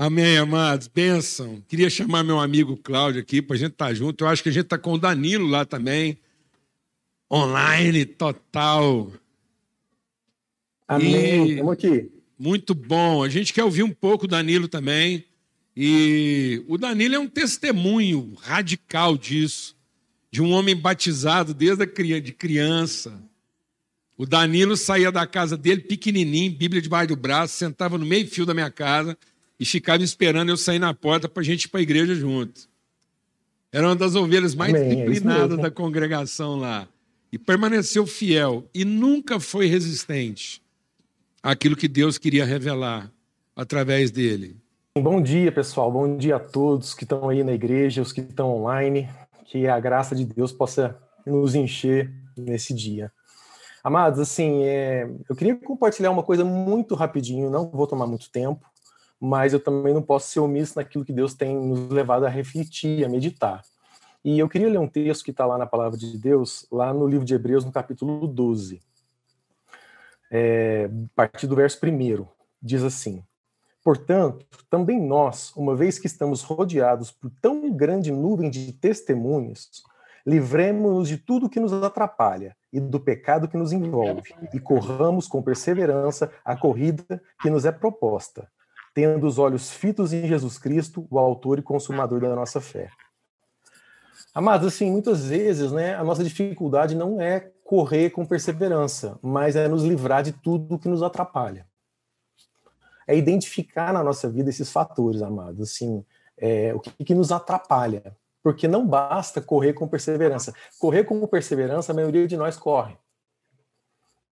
Amém, amados. Bênção. Queria chamar meu amigo Cláudio aqui para a gente estar tá junto. Eu acho que a gente está com o Danilo lá também. Online, total. Amém. Estamos aqui. Muito bom. A gente quer ouvir um pouco o Danilo também. E o Danilo é um testemunho radical disso, de um homem batizado desde a de criança. O Danilo saía da casa dele pequenininho, Bíblia debaixo do braço, sentava no meio fio da minha casa e ficava esperando eu sair na porta para a gente ir para a igreja junto. Era uma das ovelhas mais Amém, é disciplinadas é da congregação lá. E permaneceu fiel e nunca foi resistente àquilo que Deus queria revelar através dele. Bom dia, pessoal. Bom dia a todos que estão aí na igreja, os que estão online. Que a graça de Deus possa nos encher nesse dia. Amados, assim, é... eu queria compartilhar uma coisa muito rapidinho, não vou tomar muito tempo mas eu também não posso ser omisso naquilo que Deus tem nos levado a refletir, a meditar. E eu queria ler um texto que está lá na palavra de Deus, lá no livro de Hebreus, no capítulo 12, é, a partir do verso 1, diz assim: Portanto, também nós, uma vez que estamos rodeados por tão grande nuvem de testemunhos, livremos-nos de tudo que nos atrapalha e do pecado que nos envolve, e corramos com perseverança a corrida que nos é proposta, tendo os olhos fitos em Jesus Cristo, o autor e consumador da nossa fé. Amados, assim, muitas vezes, né, a nossa dificuldade não é correr com perseverança, mas é nos livrar de tudo que nos atrapalha. É identificar na nossa vida esses fatores, amados, assim, é, o que, que nos atrapalha. Porque não basta correr com perseverança. Correr com perseverança, a maioria de nós corre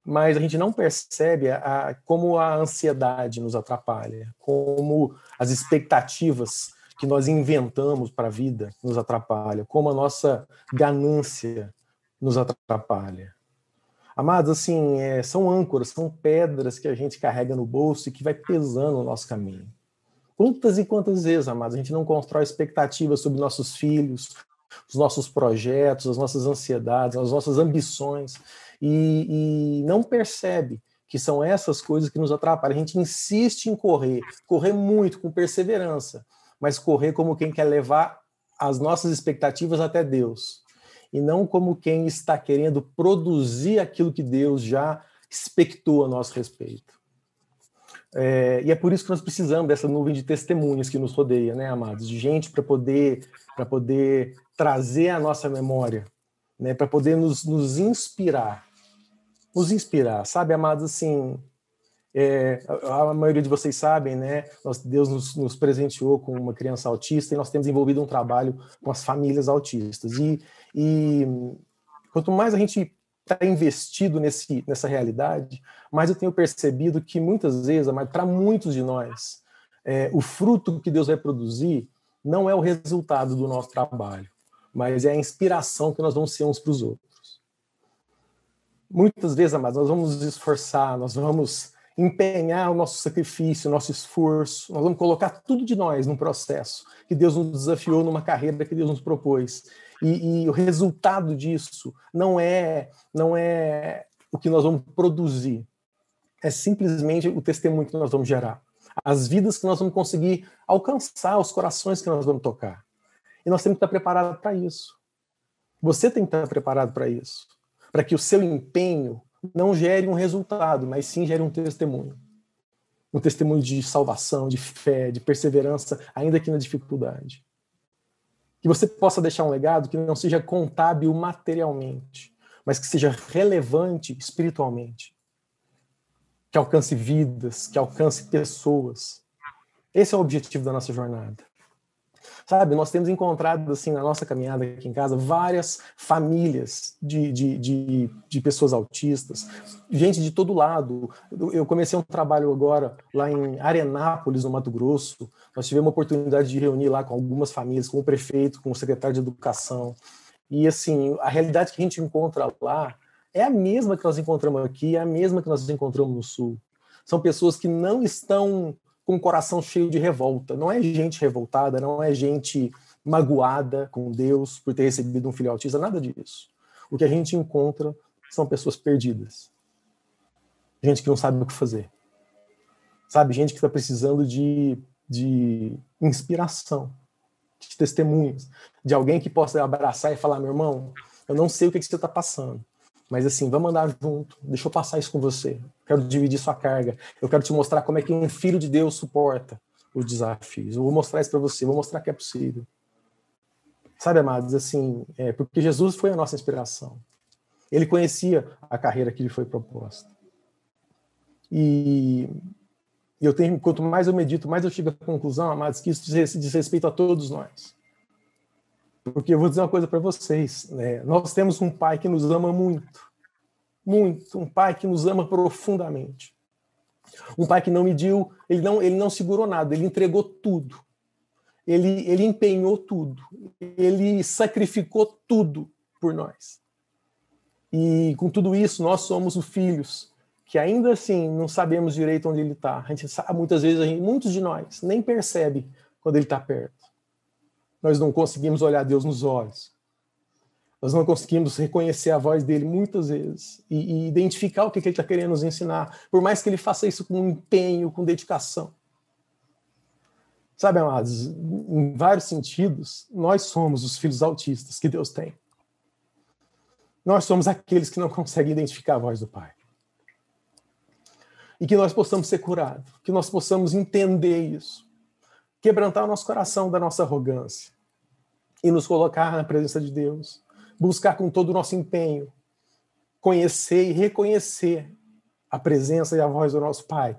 mas a gente não percebe a, a, como a ansiedade nos atrapalha, como as expectativas que nós inventamos para a vida nos atrapalha, como a nossa ganância nos atrapalha. Amados, assim, é, são âncoras, são pedras que a gente carrega no bolso e que vai pesando o nosso caminho. Quantas e quantas vezes, amados, a gente não constrói expectativas sobre nossos filhos, os nossos projetos, as nossas ansiedades, as nossas ambições, e, e não percebe que são essas coisas que nos atrapalham. A gente insiste em correr, correr muito, com perseverança, mas correr como quem quer levar as nossas expectativas até Deus, e não como quem está querendo produzir aquilo que Deus já expectou a nosso respeito. É, e é por isso que nós precisamos dessa nuvem de testemunhas que nos rodeia, né, amados? De gente para poder, poder trazer a nossa memória, né, para poder nos, nos inspirar nos inspirar, sabe, amados, assim, é, a, maioria de vocês sabem, né, Deus nos, nos, presenteou com uma criança autista e nós temos envolvido um trabalho com as famílias autistas, e, e quanto mais a gente está investido nesse, nessa realidade, mais eu tenho percebido que muitas vezes, para muitos de nós, é, o fruto que Deus vai produzir não é o resultado do nosso trabalho, mas é a inspiração que nós vamos ser uns para os outros. Muitas vezes, amados, nós vamos nos esforçar, nós vamos empenhar o nosso sacrifício, o nosso esforço, nós vamos colocar tudo de nós num processo que Deus nos desafiou, numa carreira que Deus nos propôs. E, e o resultado disso não é, não é o que nós vamos produzir, é simplesmente o testemunho que nós vamos gerar, as vidas que nós vamos conseguir alcançar, os corações que nós vamos tocar. E nós temos que estar preparados para isso. Você tem que estar preparado para isso para que o seu empenho não gere um resultado, mas sim gere um testemunho. Um testemunho de salvação, de fé, de perseverança, ainda que na dificuldade. Que você possa deixar um legado que não seja contábil materialmente, mas que seja relevante espiritualmente. Que alcance vidas, que alcance pessoas. Esse é o objetivo da nossa jornada. Sabe, nós temos encontrado, assim, na nossa caminhada aqui em casa, várias famílias de, de, de, de pessoas autistas, gente de todo lado. Eu comecei um trabalho agora lá em Arenápolis, no Mato Grosso. Nós tivemos a oportunidade de reunir lá com algumas famílias, com o prefeito, com o secretário de educação. E, assim, a realidade que a gente encontra lá é a mesma que nós encontramos aqui, é a mesma que nós encontramos no Sul. São pessoas que não estão com o coração cheio de revolta. Não é gente revoltada, não é gente magoada com Deus por ter recebido um filho autista, nada disso. O que a gente encontra são pessoas perdidas. Gente que não sabe o que fazer. Sabe, gente que está precisando de de inspiração, de testemunhos, de alguém que possa abraçar e falar: meu irmão, eu não sei o que, que você está passando, mas assim, vamos andar junto, deixa eu passar isso com você. Quero dividir sua carga. Eu quero te mostrar como é que um filho de Deus suporta os desafios. Eu vou mostrar isso para você, vou mostrar que é possível. Sabe, amados, assim, é, porque Jesus foi a nossa inspiração. Ele conhecia a carreira que lhe foi proposta. E eu tenho, quanto mais eu medito, mais eu chego à conclusão, amados, que isso diz respeito a todos nós. Porque eu vou dizer uma coisa para vocês, né? nós temos um pai que nos ama muito, muito, um pai que nos ama profundamente. Um pai que não mediu, ele não, ele não segurou nada, ele entregou tudo. Ele, ele empenhou tudo. Ele sacrificou tudo por nós. E com tudo isso, nós somos os filhos que ainda assim não sabemos direito onde ele está. A gente sabe, muitas vezes, gente, muitos de nós nem percebe quando ele está perto. Nós não conseguimos olhar Deus nos olhos. Nós não conseguimos reconhecer a voz dele muitas vezes e, e identificar o que, que ele está querendo nos ensinar, por mais que ele faça isso com empenho, com dedicação. Sabe, amados, em vários sentidos, nós somos os filhos autistas que Deus tem. Nós somos aqueles que não conseguem identificar a voz do Pai. E que nós possamos ser curados, que nós possamos entender isso, quebrantar o nosso coração da nossa arrogância e nos colocar na presença de Deus, buscar com todo o nosso empenho conhecer e reconhecer a presença e a voz do nosso Pai,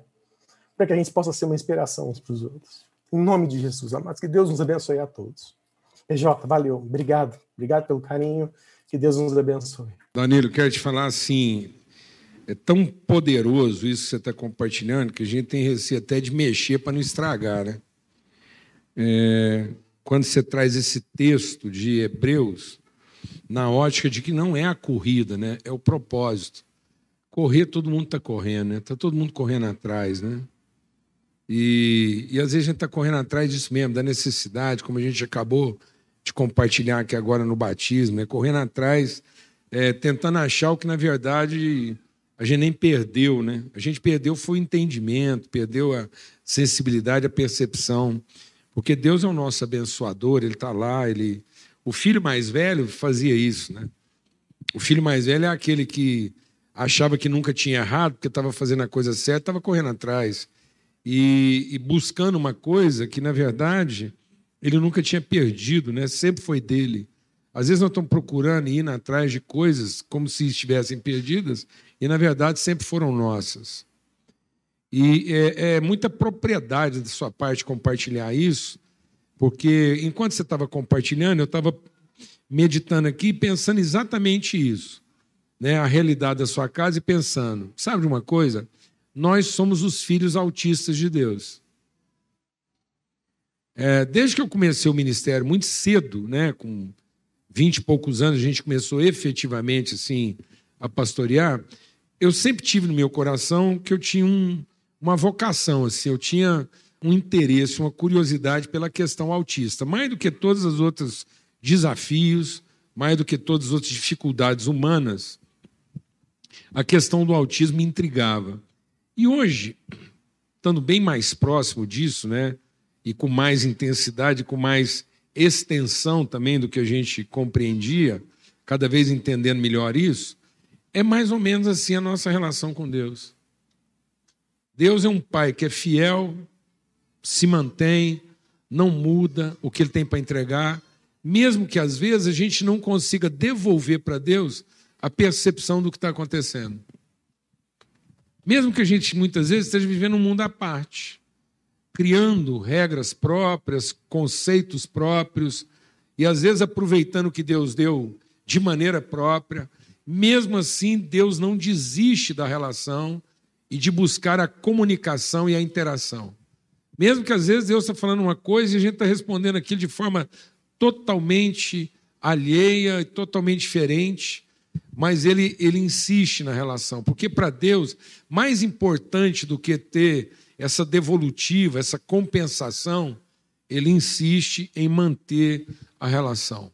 para que a gente possa ser uma inspiração uns para os outros. Em nome de Jesus, amados, que Deus nos abençoe a todos. EJ, valeu, obrigado, obrigado pelo carinho que Deus nos abençoe. Danilo, quero te falar assim, é tão poderoso isso que você está compartilhando que a gente tem receio até de mexer para não estragar, né? É, quando você traz esse texto de Hebreus, na ótica de que não é a corrida, né? É o propósito. Correr, todo mundo está correndo, né? Está todo mundo correndo atrás, né? E, e às vezes a gente está correndo atrás disso mesmo, da necessidade, como a gente acabou de compartilhar aqui agora no batismo, né? correndo atrás, é, tentando achar o que na verdade a gente nem perdeu, né? A gente perdeu foi o entendimento, perdeu a sensibilidade, a percepção, porque Deus é o nosso abençoador, Ele está lá, Ele, o filho mais velho fazia isso, né? O filho mais velho é aquele que achava que nunca tinha errado, porque estava fazendo a coisa certa, estava correndo atrás e, e buscando uma coisa que na verdade ele nunca tinha perdido, né? sempre foi dele. Às vezes nós estamos procurando e indo atrás de coisas como se estivessem perdidas, e na verdade sempre foram nossas. E é, é muita propriedade da sua parte compartilhar isso, porque enquanto você estava compartilhando, eu estava meditando aqui, pensando exatamente isso, né? a realidade da sua casa e pensando, sabe de uma coisa? Nós somos os filhos autistas de Deus. É, desde que eu comecei o ministério muito cedo, né, com vinte e poucos anos, a gente começou efetivamente assim a pastorear. Eu sempre tive no meu coração que eu tinha um, uma vocação, assim, eu tinha um interesse, uma curiosidade pela questão autista, mais do que todos os outros desafios, mais do que todas as outras dificuldades humanas. A questão do autismo me intrigava. E hoje, estando bem mais próximo disso, né? e com mais intensidade, com mais extensão também do que a gente compreendia, cada vez entendendo melhor isso, é mais ou menos assim a nossa relação com Deus. Deus é um pai que é fiel, se mantém, não muda o que ele tem para entregar, mesmo que às vezes a gente não consiga devolver para Deus a percepção do que está acontecendo. Mesmo que a gente muitas vezes esteja vivendo um mundo à parte criando regras próprias, conceitos próprios, e às vezes aproveitando o que Deus deu de maneira própria. Mesmo assim, Deus não desiste da relação e de buscar a comunicação e a interação. Mesmo que às vezes Deus está falando uma coisa e a gente está respondendo aquilo de forma totalmente alheia totalmente diferente, mas ele, ele insiste na relação, porque para Deus, mais importante do que ter essa devolutiva, essa compensação, ele insiste em manter a relação.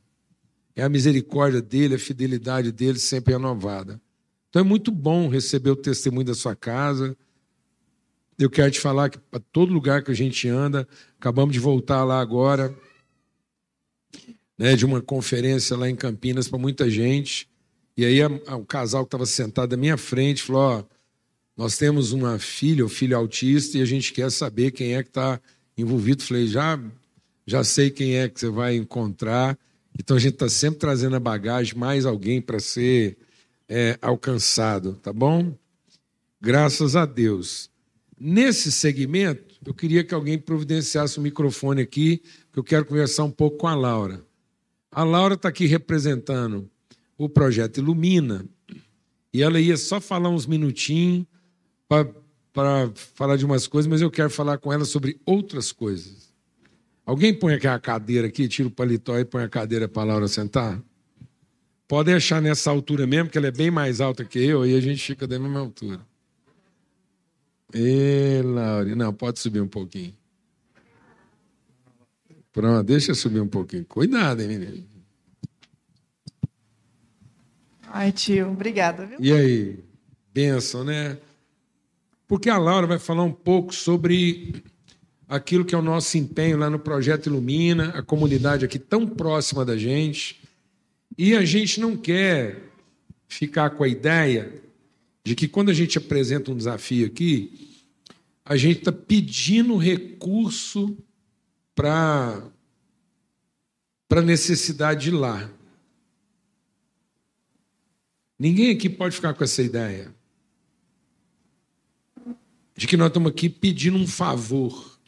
É a misericórdia dele, a fidelidade dele sempre renovada. Então é muito bom receber o testemunho da sua casa. eu quero te falar que para todo lugar que a gente anda, acabamos de voltar lá agora, né, de uma conferência lá em Campinas para muita gente. E aí o casal que estava sentado à minha frente falou: ó, nós temos uma filha ou filho autista e a gente quer saber quem é que está envolvido. Falei, já, já sei quem é que você vai encontrar. Então a gente está sempre trazendo a bagagem, mais alguém para ser é, alcançado, tá bom? Graças a Deus. Nesse segmento, eu queria que alguém providenciasse o microfone aqui, que eu quero conversar um pouco com a Laura. A Laura está aqui representando o projeto Ilumina, e ela ia só falar uns minutinhos para falar de umas coisas, mas eu quero falar com ela sobre outras coisas. Alguém põe aqui a cadeira aqui, tira o paletó e põe a cadeira para a Laura sentar? Pode deixar nessa altura mesmo, que ela é bem mais alta que eu, e a gente fica da mesma altura. Ê, Laura, não, pode subir um pouquinho. Pronto, deixa eu subir um pouquinho. Cuidado, hein, menino. Ai, tio, obrigada, viu? E aí? Benção, né? Porque a Laura vai falar um pouco sobre aquilo que é o nosso empenho lá no Projeto Ilumina, a comunidade aqui tão próxima da gente. E a gente não quer ficar com a ideia de que quando a gente apresenta um desafio aqui, a gente está pedindo recurso para a necessidade de lá. Ninguém aqui pode ficar com essa ideia de que nós estamos aqui pedindo um favor.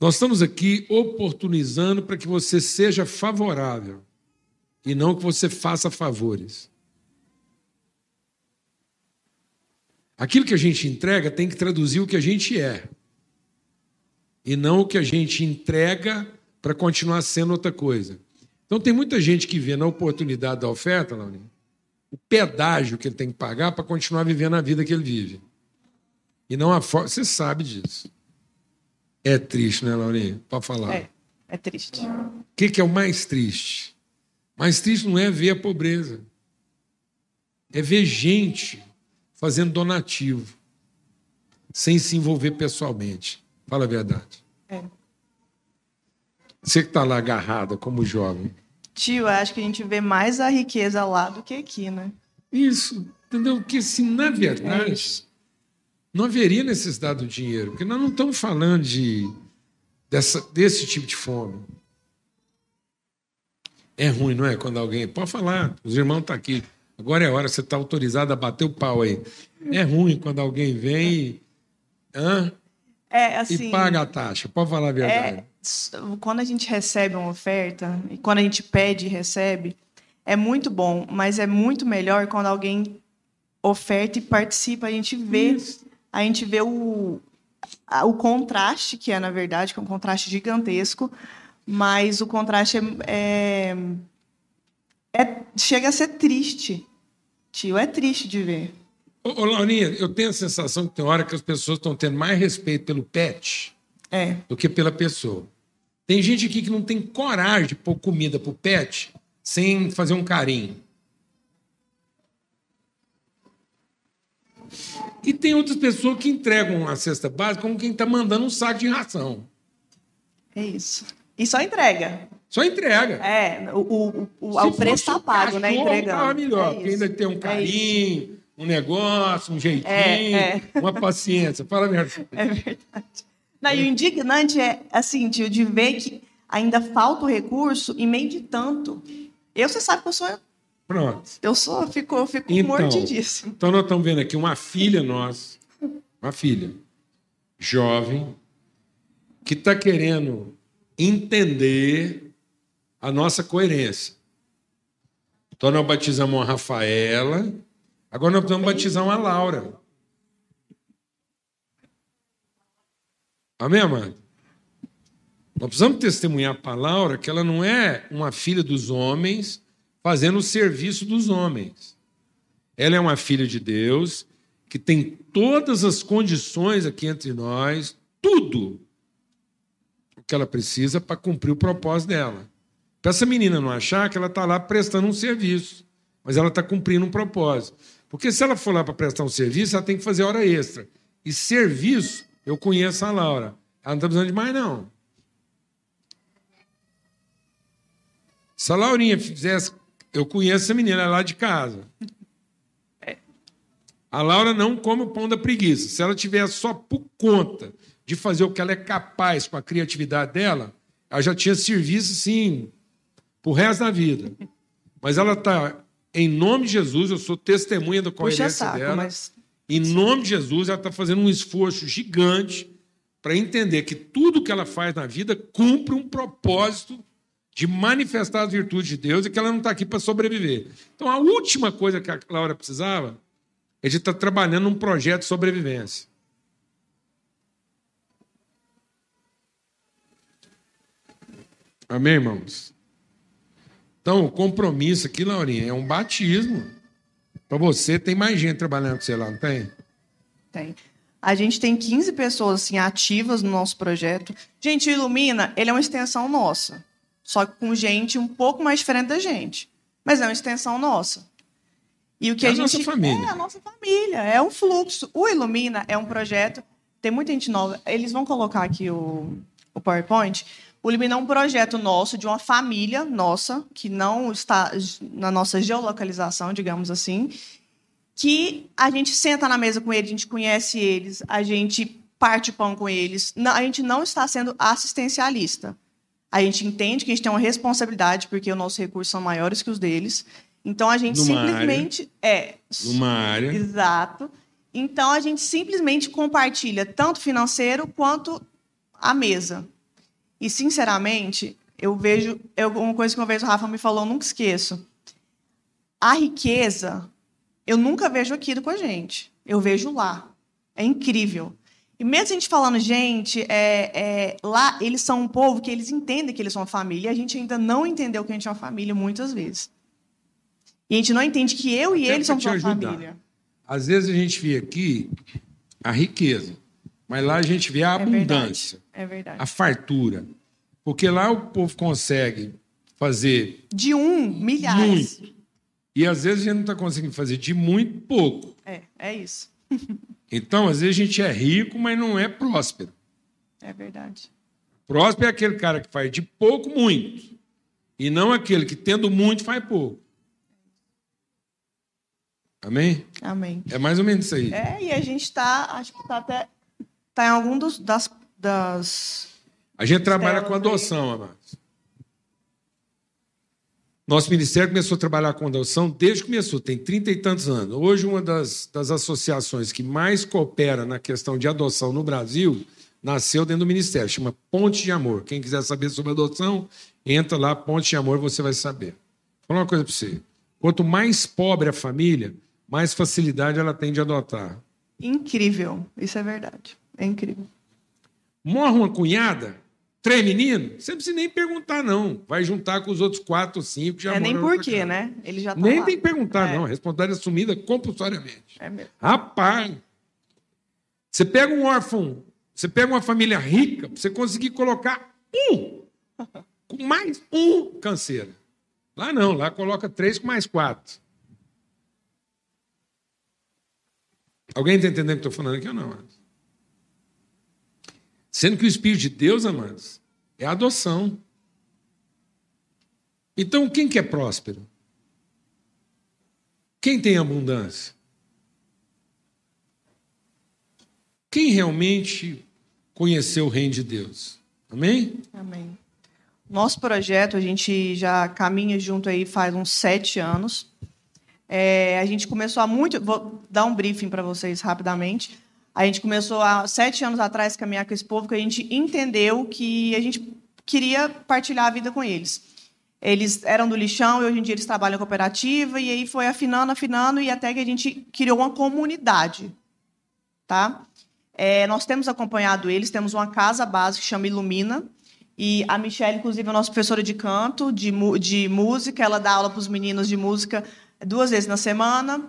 Nós estamos aqui oportunizando para que você seja favorável e não que você faça favores. Aquilo que a gente entrega tem que traduzir o que a gente é e não o que a gente entrega para continuar sendo outra coisa. Então tem muita gente que vê na oportunidade da oferta, Laurinha, o pedágio que ele tem que pagar para continuar vivendo a vida que ele vive. E não a forma. Você sabe disso. É triste, né, Laurinha? Pode falar. É, é triste. O que, que é o mais triste? Mais triste não é ver a pobreza. É ver gente fazendo donativo, sem se envolver pessoalmente. Fala a verdade. É. Você que está lá agarrada como jovem. Tio, acho que a gente vê mais a riqueza lá do que aqui, né? Isso, entendeu? Porque se na verdade não haveria necessidade do dinheiro, porque nós não estamos falando de, dessa, desse tipo de fome. É ruim, não é? Quando alguém. Pode falar, os irmãos estão aqui. Agora é a hora, você está autorizado a bater o pau aí. É ruim quando alguém vem e, hã? É, assim. e paga a taxa. Pode falar a verdade. É, quando a gente recebe uma oferta, e quando a gente pede e recebe, é muito bom, mas é muito melhor quando alguém oferta e participa, a gente vê, a gente vê o, o contraste, que é, na verdade, que é um contraste gigantesco, mas o contraste é, é, é- chega a ser triste. Tio, é triste de ver. Ô, ô, Laurinha, eu tenho a sensação que tem hora que as pessoas estão tendo mais respeito pelo pet É, do que pela pessoa. Tem gente aqui que não tem coragem de pôr comida pro pet sem fazer um carinho. E tem outras pessoas que entregam a cesta básica como quem está mandando um saco de ração. é isso. E só entrega. Só entrega. É, o, o, o, o preço está pago, né? Entregando. tava melhor, É porque ainda tem um É carinho, um negócio, um jeitinho, É, é. uma paciência. Fala a verdade. É verdade. Não, e o indignante é, assim, tio, de ver que ainda falta o recurso em meio de tanto. Eu, você sabe que eu sou. Pronto. Eu sou, eu fico, eu fico Então, mordidíssimo. Então nós estamos vendo aqui uma filha nossa, uma filha jovem, que está querendo entender a nossa coerência. Então nós batizamos uma Rafaela, agora nós precisamos batizar uma Laura. Amém, amado? Nós precisamos testemunhar para a Laura que ela não é uma filha dos homens fazendo o serviço dos homens. Ela é uma filha de Deus que tem todas as condições aqui entre nós, tudo que ela precisa para cumprir o propósito dela. Para essa menina não achar que ela está lá prestando um serviço, mas ela está cumprindo um propósito. Porque se ela for lá para prestar um serviço, ela tem que fazer hora extra. E serviço, eu conheço a Laura. Ela não está precisando de mais, não. Se a Laurinha fizesse. Eu conheço essa menina, ela é lá de casa. A Laura não come o pão da preguiça. Se ela tiver só por conta de fazer o que ela é capaz com a criatividade dela, ela já tinha serviço, sim, pro resto da vida. Mas ela está, em nome de Jesus, eu sou testemunha da coerência saco, dela. mas Em nome de Jesus, ela está fazendo um esforço gigante para entender que tudo que ela faz na vida cumpre um propósito de manifestar as virtudes de Deus e que ela não está aqui para sobreviver. Então, a última coisa que a Laura precisava é de estar trabalhando num projeto de sobrevivência. Amém, irmãos? Então, o compromisso aqui, Laurinha, é um batismo. Para você, tem mais gente trabalhando com você lá, não tem? Tem. A gente tem 15 pessoas assim, ativas no nosso projeto. Gente, o Ilumina, ele é uma extensão nossa. Só que com gente um pouco mais diferente da gente. Mas é uma extensão nossa. E o que É a, a gente nossa família. é a nossa família, é um fluxo. O Ilumina é um projeto, tem muita gente nova. Eles vão colocar aqui o, o PowerPoint. O Ilumina é um projeto nosso, de uma família nossa, que não está na nossa geolocalização, digamos assim, que a gente senta na mesa com eles, a gente conhece eles, a gente parte pão com eles. A gente não está sendo assistencialista. A gente entende que a gente tem uma responsabilidade, porque os nossos recursos são maiores que os deles. Então a gente Numa simplesmente. É. Numa área. Exato. Então a gente simplesmente compartilha tanto financeiro quanto a mesa. E sinceramente, eu vejo, eu, uma coisa que uma vez o Rafa me falou, eu nunca esqueço. A riqueza, eu nunca vejo aqui com a gente. Eu vejo lá. É incrível. E mesmo a gente falando, gente, é, é, lá eles são um povo que eles entendem que eles são uma família, e a gente ainda não entendeu que a gente é uma família muitas vezes. E a gente não entende que eu e Até eles somos uma ajudar. família. Às vezes a gente vê aqui a riqueza, mas lá a gente vê a É abundância, verdade. É verdade. a fartura. Porque lá o povo consegue fazer De um, milhares. muito. E às vezes a gente não está conseguindo fazer de muito pouco. É, é isso. Então, às vezes a gente é rico, mas não é próspero. É verdade. Próspero é aquele cara que faz de pouco muito. E não aquele que, tendo muito, faz pouco. Amém? Amém. É mais ou menos isso aí. É, e a gente está, acho que está até. Está em algum dos, das, das. A gente trabalha com adoção, amados. Nosso ministério começou a trabalhar com adoção desde que começou, tem trinta e tantos anos. Hoje, uma das, das associações que mais coopera na questão de adoção no Brasil nasceu dentro do ministério, chama Ponte de Amor. Quem quiser saber sobre adoção, entra lá, Ponte de Amor, você vai saber. Vou falar uma coisa para você. Quanto mais pobre a família, mais facilidade ela tem de adotar. Incrível. Isso é verdade. É incrível. Morre uma cunhada, três meninos, você não precisa nem perguntar, não. Vai juntar com os outros quatro, cinco, já é nem moram na por outra quê, casa. né? Ele já tá Nem lá. tem que perguntar, É. não. A responsabilidade é assumida compulsoriamente. É mesmo. Rapaz, você pega um órfão, você pega uma família rica, você conseguir colocar um, com mais um canseira. Lá não, lá coloca três com mais quatro. Alguém está entendendo o que eu estou falando aqui ou não? Sendo que o Espírito de Deus, amados, é a adoção. Então, quem que é próspero? Quem tem abundância? Quem realmente conheceu o reino de Deus? Amém? Amém. Nosso projeto, a gente já caminha junto aí faz uns sete anos. É, a gente começou há muito. Vou dar um briefing para vocês rapidamente. A gente começou há sete anos atrás a caminhar com esse povo, que a gente entendeu que a gente queria partilhar a vida com eles. Eles eram do lixão e hoje em dia eles trabalham em cooperativa, e aí foi afinando, afinando, e até que a gente criou uma comunidade. Tá? É, nós temos acompanhado eles, temos uma casa base que chama Ilumina, e a Michelle, inclusive, é nossa professora de canto, de, de música, ela dá aula para os meninos de música duas vezes na semana.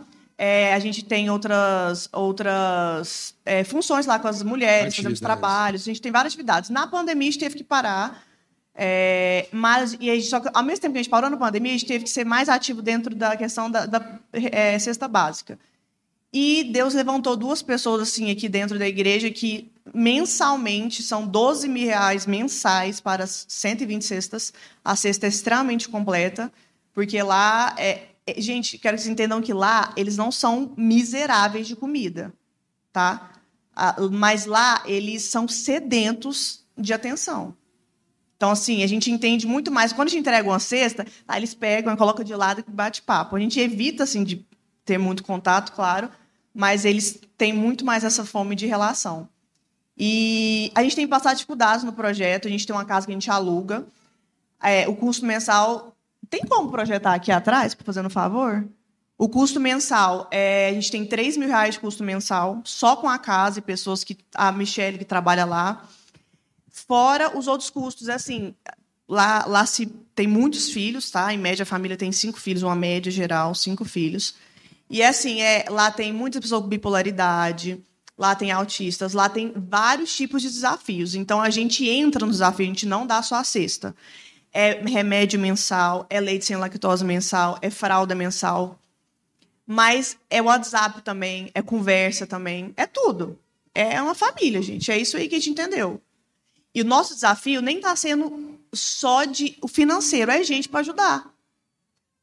É, a gente tem outras, outras é, funções lá com as mulheres, fazemos Atividades. trabalhos, a gente tem várias atividades. Na pandemia, a gente teve que parar, é, mas e a gente, só que, ao mesmo tempo que a gente parou na pandemia, a gente teve que ser mais ativo dentro da questão da, da é, cesta básica. E Deus levantou duas pessoas assim aqui dentro da igreja que mensalmente são 12 mil reais mensais para 120 cestas. A cesta é extremamente completa, porque lá é, é, gente, quero que vocês entendam que lá eles não são miseráveis de comida, tá? Mas lá eles são sedentos de atenção. Então, assim, a gente entende muito mais. Quando a gente entrega uma cesta, aí eles pegam colocam de lado e bate papo. A gente evita, assim, de ter muito contato, claro, mas eles têm muito mais essa fome de relação. E a gente tem passado dificuldades no projeto, a gente tem uma casa que a gente aluga. É, o custo mensal. Tem como projetar aqui atrás, fazendo um favor? O custo mensal, é, a gente tem 3 mil reais de custo mensal, só com a casa e pessoas que. A Michelle, que trabalha lá. Fora os outros custos, é assim, lá, lá se tem muitos filhos, tá? Em média, a família tem cinco filhos, uma média geral, cinco filhos. E é assim, é, lá tem muitas pessoas com bipolaridade, lá tem autistas, lá tem vários tipos de desafios. Então a gente entra no desafio, a gente não dá só a cesta. É remédio mensal, é leite sem lactose mensal, é fralda mensal, mas é WhatsApp também, é conversa também, é tudo. É uma família, gente. É isso aí que a gente entendeu. E o nosso desafio nem está sendo só de o financeiro, é gente para ajudar.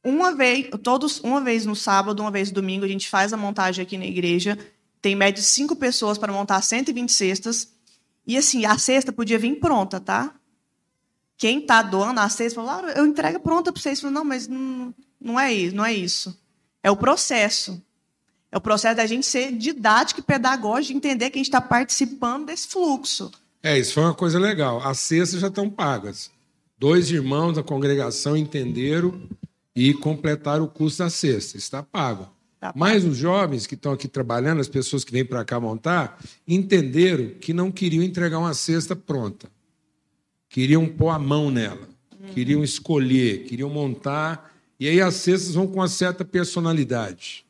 Uma vez, todos, uma vez no sábado, uma vez no domingo, a gente faz a montagem aqui na igreja. Tem média de cinco pessoas para montar 120 cestas. E assim, a cesta podia vir pronta, tá? Quem está doando a cesta falou, eu entrego pronta para vocês. Falou, não, mas não, não é isso, não é isso. É o processo. É o processo da gente ser didático e pedagógico, entender que a gente está participando desse fluxo. É, isso foi uma coisa legal. As cestas já estão pagas. Dois irmãos da congregação entenderam e completaram o custo da cesta. Está pago. Tá Mas os jovens que estão aqui trabalhando, as pessoas que vêm para cá montar, entenderam que não queriam entregar uma cesta pronta. Queriam pôr a mão nela. Uhum. Queriam escolher, queriam montar e aí as cestas vão com uma certa personalidade.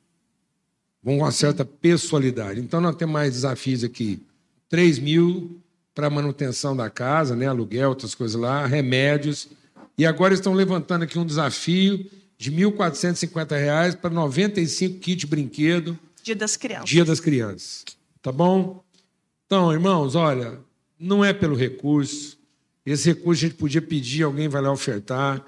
Vão com uma certa pessoalidade. Então nós temos mais desafios aqui. 3 mil para manutenção da casa, né? aluguel, outras coisas lá, remédios. E agora estão levantando aqui um desafio de R$ 1.450 para 95 kits de brinquedo. Dia das Crianças. Dia das Crianças. Tá bom? Então, irmãos, olha, não é pelo recurso. Esse recurso a gente podia pedir, alguém vai lá ofertar.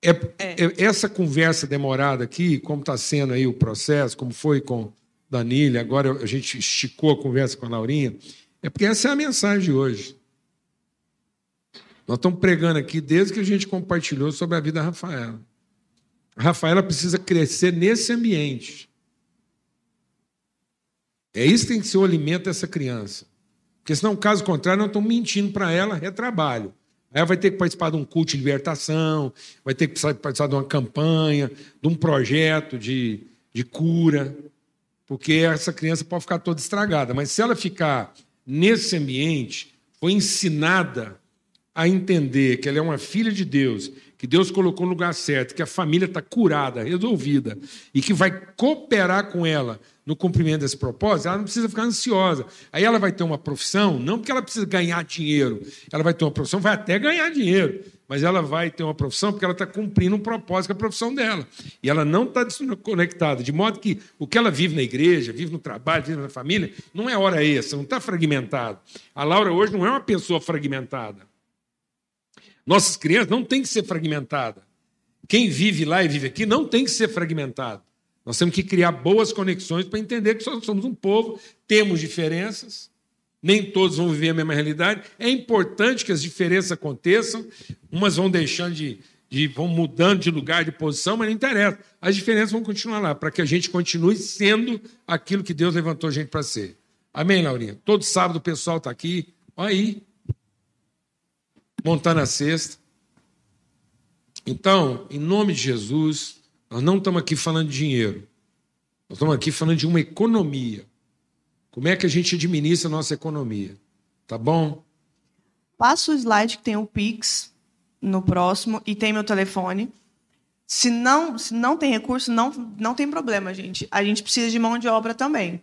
É, é. é essa conversa demorada aqui, como está sendo aí o processo, como foi com Danilo, agora a gente esticou a conversa com a Laurinha, é porque essa é a mensagem de hoje. Nós estamos pregando aqui desde que a gente compartilhou sobre a vida da Rafaela. A Rafaela precisa crescer nesse ambiente. É isso que tem que ser o alimento dessa criança. Porque senão, caso contrário, nós estamos mentindo para ela, retrabalho. Aí ela vai ter que participar de um culto de libertação, vai ter que participar de uma campanha, de um projeto de, de cura, porque essa criança pode ficar toda estragada. Mas se ela ficar nesse ambiente, foi ensinada a entender que ela é uma filha de Deus, que Deus colocou no lugar certo, que a família está curada, resolvida, e que vai cooperar com ela no cumprimento desse propósito, ela não precisa ficar ansiosa. Aí ela vai ter uma profissão, não porque ela precisa ganhar dinheiro, ela vai ter uma profissão, vai até ganhar dinheiro, mas ela vai ter uma profissão porque ela está cumprindo um propósito com a profissão dela. E ela não está desconectada, de modo que o que ela vive na igreja, vive no trabalho, vive na família, não é hora extra, não está fragmentado. A Laura hoje não é uma pessoa fragmentada. Nossas crianças não têm que ser fragmentadas. Quem vive lá e vive aqui não tem que ser fragmentado. Nós temos que criar boas conexões para entender que somos um povo, temos diferenças, nem todos vão viver a mesma realidade. É importante que as diferenças aconteçam, umas vão deixando de, de vão mudando de lugar, de posição, mas não interessa. As diferenças vão continuar lá, para que a gente continue sendo aquilo que Deus levantou a gente para ser. Amém, Laurinha? Todo sábado o pessoal está aqui, olha aí, montando a cesta. Então, em nome de Jesus, nós não estamos aqui falando de dinheiro. Nós estamos aqui falando de uma economia. Como é que a gente administra a nossa economia? Tá bom? Passa o slide que tem o Pix no próximo e tem meu telefone. Se não, se não tem recurso, não, não tem problema, gente. A gente precisa de mão de obra também.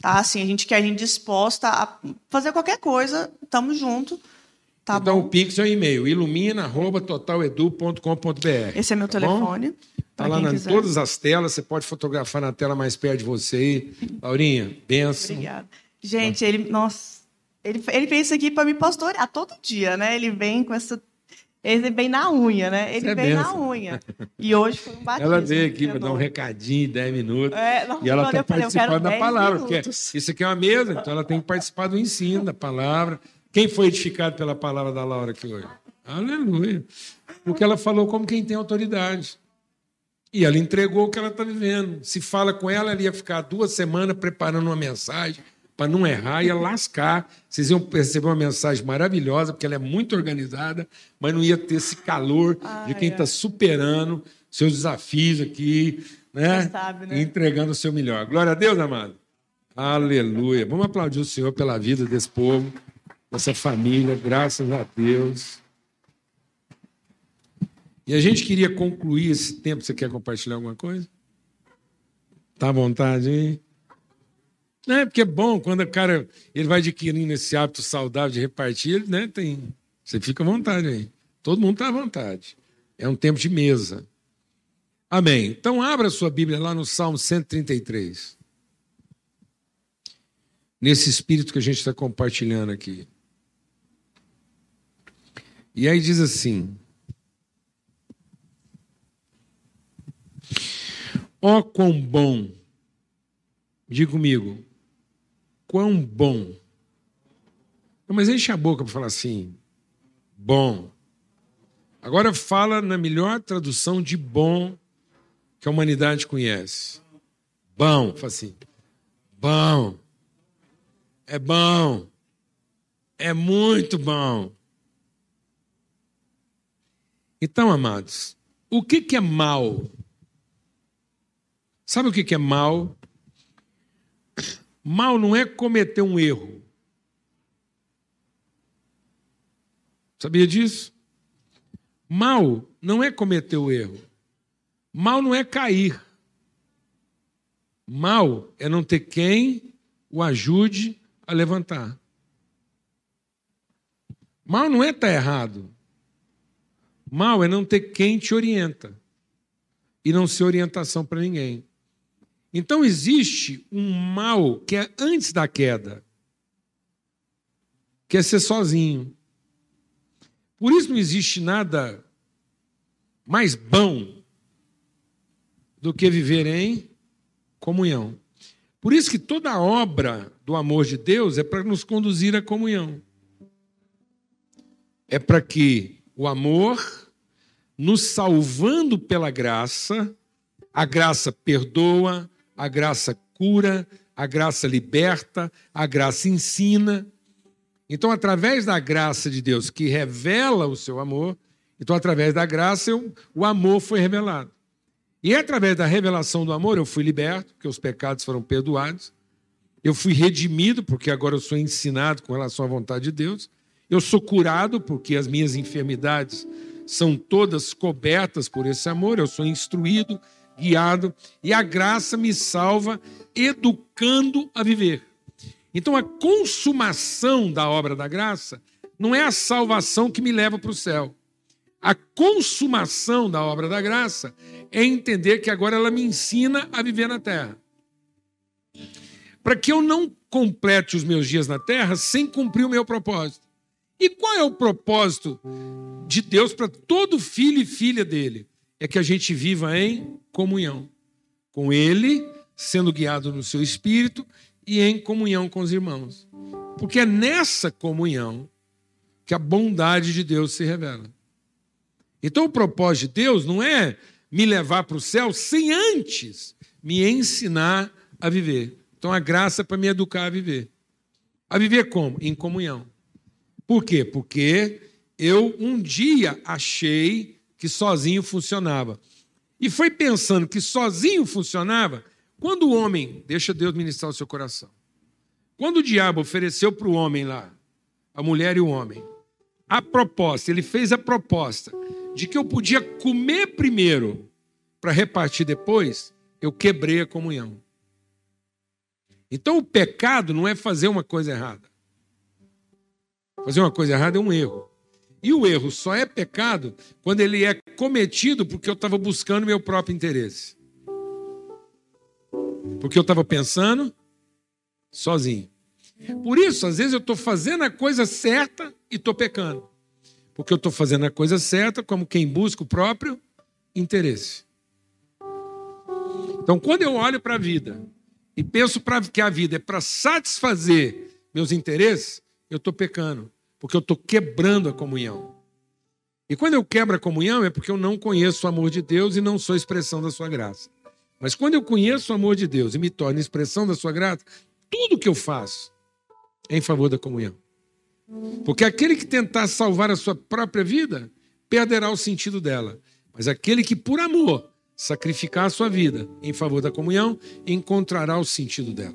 Tá? Assim, a gente quer a gente disposta a fazer qualquer coisa, estamos juntos. Tá então bom? o Pix é o e-mail, ilumina.totaledu.com.br. Esse é meu tá telefone. Bom? Está lá em todas as telas, você pode fotografar na tela mais perto de você. Laurinha, benção. Obrigada. Gente, ele, nossa, ele, ele fez isso aqui para me pastorear todo dia, né? Ele vem com essa ele vem na unha, né? Ele é vem benção. na unha. E hoje foi um batismo. Ela veio aqui para dar um recadinho, 10 minutos. É, não, e ela está participando da palavra. Porque isso aqui é uma mesa, então ela tem que participar do ensino, da palavra. Quem foi edificado pela palavra da Laura aqui hoje? Aleluia. Porque ela falou como quem tem autoridade. E ela entregou o que ela está vivendo. Se fala com ela, ela ia ficar duas semanas preparando uma mensagem para não errar, ia lascar. Vocês iam receber uma mensagem maravilhosa, porque ela é muito organizada, mas não ia ter esse calor ah, de quem está é. superando seus desafios aqui, né? Sabe, né? Entregando o seu melhor. Glória a Deus, amado. Aleluia. Vamos aplaudir o Senhor pela vida desse povo, dessa família, graças a Deus. E a gente queria concluir esse tempo. Você quer compartilhar alguma coisa? Tá à vontade, hein? É, porque é bom quando o cara ele vai adquirindo esse hábito saudável de repartir, né? Tem, você fica à vontade aí. Todo mundo está à vontade. É um tempo de mesa. Amém. Então abra sua Bíblia lá no Salmo 133. Nesse espírito que a gente está compartilhando aqui. E aí diz assim: Ó oh, quão bom, diga comigo, quão bom. Mas enche a boca para falar assim, bom. Agora fala na melhor tradução de bom que a humanidade conhece. Bom, fala assim, bom. É bom. É muito bom. Então, amados, o que, que é mal? Sabe o que, é mal? Mal não é cometer um erro. Sabia disso? Mal não é cometer o erro. Mal não é cair. Mal é não ter quem o ajude a levantar. Mal não é estar tá errado. Mal é não ter quem te orienta e não ser orientação para ninguém. Então existe um mal que é antes da queda, que é ser sozinho. Por isso não existe nada mais bom do que viver em comunhão. Por isso que toda obra do amor de Deus é para nos conduzir à comunhão. É para que o amor, nos salvando pela graça, a graça perdoa, a graça cura, a graça liberta, a graça ensina. Então, através da graça de Deus que revela o seu amor, então, através da graça, eu, o amor foi revelado. E através da revelação do amor, eu fui liberto, porque os pecados foram perdoados. Eu fui redimido, porque agora eu sou ensinado com relação à vontade de Deus. Eu sou curado, porque as minhas enfermidades são todas cobertas por esse amor. Eu sou instruído, guiado, e a graça me salva, educando a viver. Então, a consumação da obra da graça não é a salvação que me leva para o céu. A consumação da obra da graça é entender que agora ela me ensina a viver na terra. Para que eu não complete os meus dias na terra sem cumprir o meu propósito. E qual é o propósito de Deus para todo filho e filha dele? É que a gente viva em comunhão com Ele, sendo guiado no seu espírito e em comunhão com os irmãos. Porque é nessa comunhão que a bondade de Deus se revela. Então, o propósito de Deus não é me levar para o céu sem antes me ensinar a viver. Então, a graça é para me educar a viver. A viver como? Em comunhão. Por quê? Porque eu um dia achei que sozinho funcionava. E foi pensando que sozinho funcionava quando o homem, deixa Deus ministrar o seu coração. Quando o diabo ofereceu para o homem lá, a mulher e o homem, a proposta, ele fez a proposta de que eu podia comer primeiro para repartir depois, eu quebrei a comunhão. Então o pecado não é fazer uma coisa errada. Fazer uma coisa errada é um erro. E o erro só é pecado quando ele é cometido porque eu estava buscando meu próprio interesse. Porque eu estava pensando sozinho. Por isso, às vezes eu estou fazendo a coisa certa e estou pecando. Porque eu estou fazendo a coisa certa como quem busca o próprio interesse. Então, quando eu olho para a vida e penso pra, que a vida é para satisfazer meus interesses, eu estou pecando, porque eu estou quebrando a comunhão. E quando eu quebro a comunhão é porque eu não conheço o amor de Deus e não sou expressão da sua graça. Mas quando eu conheço o amor de Deus e me torno expressão da sua graça, tudo que eu faço é em favor da comunhão. Porque aquele que tentar salvar a sua própria vida perderá o sentido dela. Mas aquele que, por amor, sacrificar a sua vida em favor da comunhão, encontrará o sentido dela.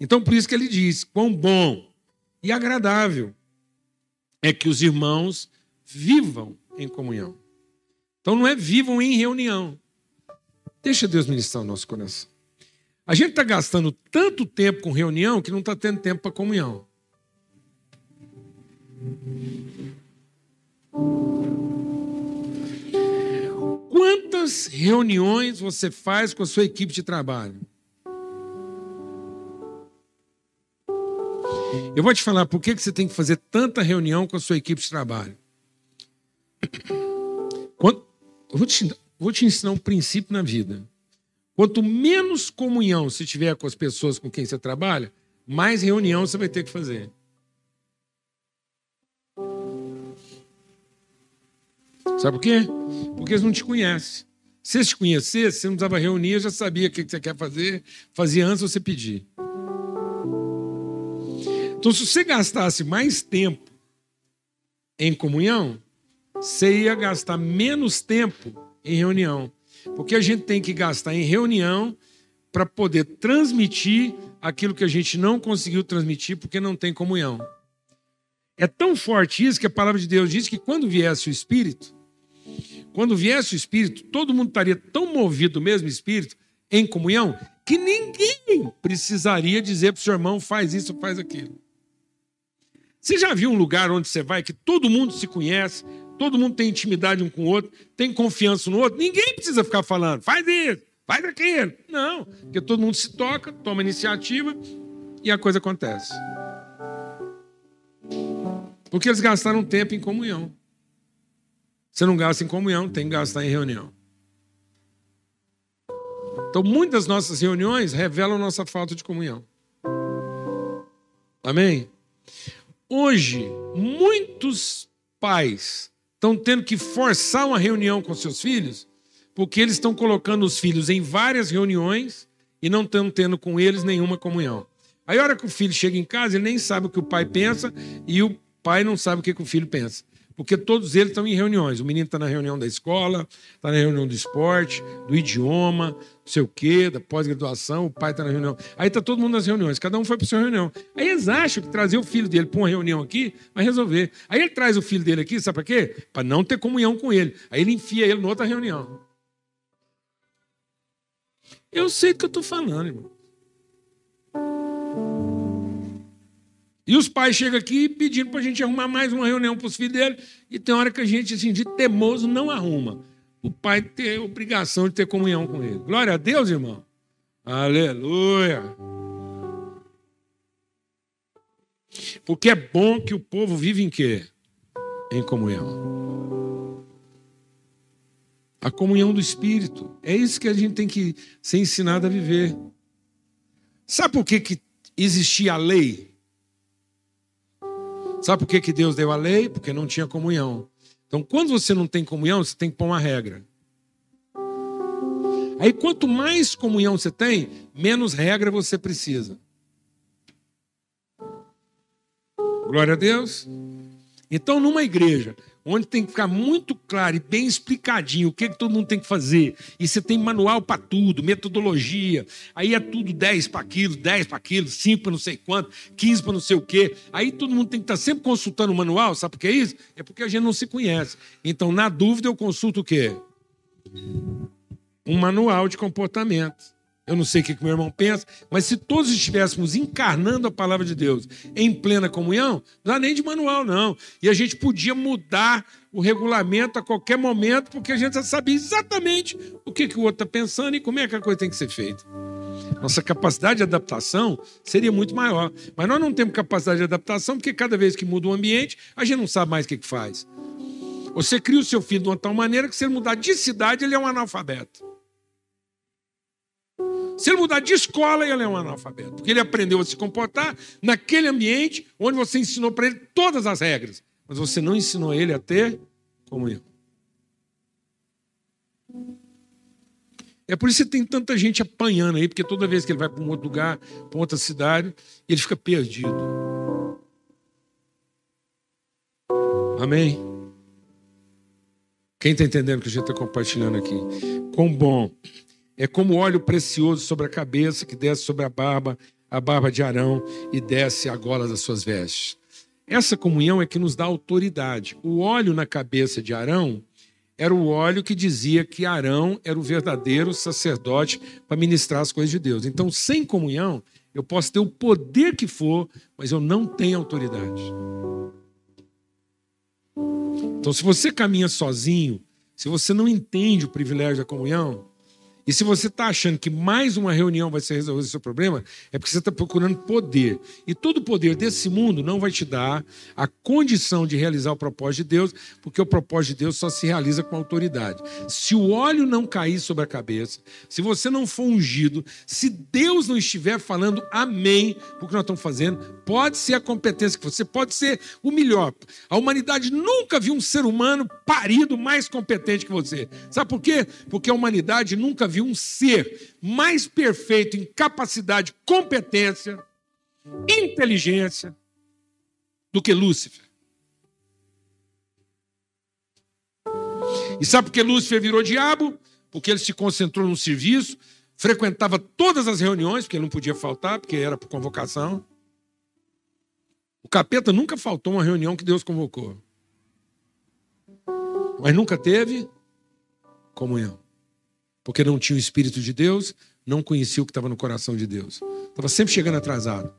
Então, por isso que ele diz: quão bom e agradável é que os irmãos vivam em comunhão. Então, não é vivam em reunião. Deixa Deus ministrar o nosso coração. A gente está gastando tanto tempo com reunião que não está tendo tempo para comunhão. Quantas reuniões você faz com a sua equipe de trabalho? Eu vou te falar por que você tem que fazer tanta reunião com a sua equipe de trabalho. Eu vou te, vou te ensinar um princípio na vida. Quanto menos comunhão você tiver com as pessoas com quem você trabalha, mais reunião você vai ter que fazer. Sabe por quê? Porque eles não te conhecem. Se eles te conhecessem, você não precisava reunir, já sabia o que você quer fazer, fazia antes você pedir. Então, se você gastasse mais tempo em comunhão, você ia gastar menos tempo em reunião. Porque a gente tem que gastar em reunião para poder transmitir aquilo que a gente não conseguiu transmitir porque não tem comunhão. É tão forte isso que a palavra de Deus diz que quando viesse o Espírito, quando viesse o Espírito, todo mundo estaria tão movido do mesmo Espírito, em comunhão, que ninguém precisaria dizer para o seu irmão: faz isso, faz aquilo. Você já viu um lugar onde você vai que todo mundo se conhece, todo mundo tem intimidade um com o outro, tem confiança no outro? Ninguém precisa ficar falando: faz isso, faz aquilo. Não, porque todo mundo se toca, toma iniciativa e a coisa acontece. Porque eles gastaram tempo em comunhão. Você não gasta em comunhão, tem que gastar em reunião. Então, muitas nossas reuniões revelam nossa falta de comunhão. Amém? Hoje, muitos pais estão tendo que forçar uma reunião com seus filhos, porque eles estão colocando os filhos em várias reuniões e não estão tendo com eles nenhuma comunhão. Aí, a hora que o filho chega em casa, ele nem sabe o que o pai pensa e o pai não sabe o que o filho pensa porque todos eles estão em reuniões. O menino está na reunião da escola, está na reunião do esporte, do idioma, não sei o quê, da pós-graduação, o pai está na reunião. Aí está todo mundo nas reuniões, cada um foi para sua reunião. Aí eles acham que trazer o filho dele para uma reunião aqui vai resolver. Aí ele traz o filho dele aqui, sabe para quê? Para não ter comunhão com ele. Aí ele enfia ele em outra reunião. Eu sei do que eu estou falando, irmão. E os pais chegam aqui pedindo para a gente arrumar mais uma reunião para os filhos dele. E tem hora que a gente, assim, de teimoso, não arruma. O pai tem obrigação de ter comunhão com ele. Glória a Deus, irmão. Aleluia. Porque é bom que o povo vive em quê? Em comunhão. A comunhão do Espírito. É isso que a gente tem que ser ensinado a viver. Sabe por que, que existia a lei? Sabe por que, que Deus deu a lei? Porque não tinha comunhão. Então, quando você não tem comunhão, você tem que pôr uma regra. Aí, quanto mais comunhão você tem, menos regra você precisa. Glória a Deus. Então, numa igreja onde tem que ficar muito claro e bem explicadinho o que, que todo mundo tem que fazer. E você tem manual para tudo, metodologia. Aí é tudo 10 para aquilo, 10 para aquilo, 5 para não sei quanto, 15 para não sei o quê. Aí todo mundo tem que estar tá sempre consultando o manual. Sabe por que é isso? É porque a gente não se conhece. Então, na dúvida, eu consulto o quê? Um manual de comportamento. Eu não sei o que, meu irmão pensa, mas se todos estivéssemos encarnando a palavra de Deus em plena comunhão, não dá nem de manual, não. E a gente podia mudar o regulamento a qualquer momento, porque a gente já sabia exatamente o que, que o outro está pensando e como é que a coisa tem que ser feita. Nossa capacidade de adaptação seria muito maior. Mas nós não temos capacidade de adaptação porque cada vez que muda o ambiente, a gente não sabe mais o que, que faz. Você cria o seu filho de uma tal maneira que se ele mudar de cidade, ele é um analfabeto. Se ele mudar de escola, ele é um analfabeto. Porque ele aprendeu a se comportar naquele ambiente onde você ensinou para ele todas as regras. Mas você não ensinou ele a ter comunhão. É por isso que tem tanta gente apanhando aí, porque toda vez que ele vai para um outro lugar, para outra cidade, ele fica perdido. Amém? Quem está entendendo o que a gente está compartilhando aqui? Quão bom é como óleo precioso sobre a cabeça que desce sobre a barba, a barba de Arão e desce a gola das suas vestes. Essa comunhão é que nos dá autoridade. O óleo na cabeça de Arão era o óleo que dizia que Arão era o verdadeiro sacerdote para ministrar as coisas de Deus. Então, sem comunhão, eu posso ter o poder que for, mas eu não tenho autoridade. Então, se você caminha sozinho, se você não entende o privilégio da comunhão, e se você está achando que mais uma reunião vai ser resolver o seu problema, é porque você está procurando poder. E todo poder desse mundo não vai te dar a condição de realizar o propósito de Deus, porque o propósito de Deus só se realiza com autoridade. Se o óleo não cair sobre a cabeça, se você não for ungido, se Deus não estiver falando amém porque nós estamos fazendo, pode ser a competência que você pode ser o melhor. A humanidade nunca viu um ser humano parido mais competente que você. Sabe por quê? Porque a humanidade nunca viu um ser mais perfeito em capacidade, competência, inteligência do que Lúcifer. E sabe por que Lúcifer virou diabo? Porque ele se concentrou no serviço, frequentava todas as reuniões, porque ele não podia faltar, porque era por convocação. O capeta nunca faltou uma reunião que Deus convocou. Mas nunca teve comunhão porque não tinha o Espírito de Deus, não conhecia o que estava no coração de Deus. Estava sempre chegando atrasado.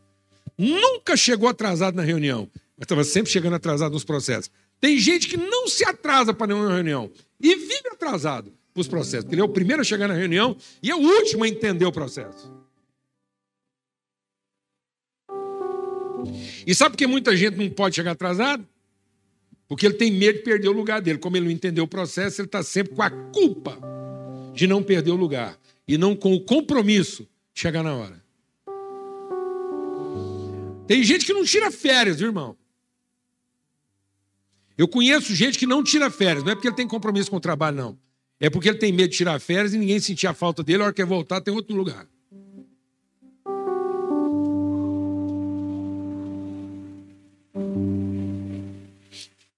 Nunca chegou atrasado na reunião, mas estava sempre chegando atrasado nos processos. Tem gente que não se atrasa para nenhuma reunião e vive atrasado para os processos, porque ele é o primeiro a chegar na reunião e é o último a entender o processo. E sabe por que muita gente não pode chegar atrasado? Porque ele tem medo de perder o lugar dele. Como ele não entendeu o processo, ele está sempre com a culpa de não perder o lugar e não com o compromisso de chegar na hora. Tem gente que não tira férias, irmão. Eu conheço gente que não tira férias, não é porque ele tem compromisso com o trabalho, não. É porque ele tem medo de tirar férias e ninguém sentir a falta dele, a hora que ele voltar tem outro lugar.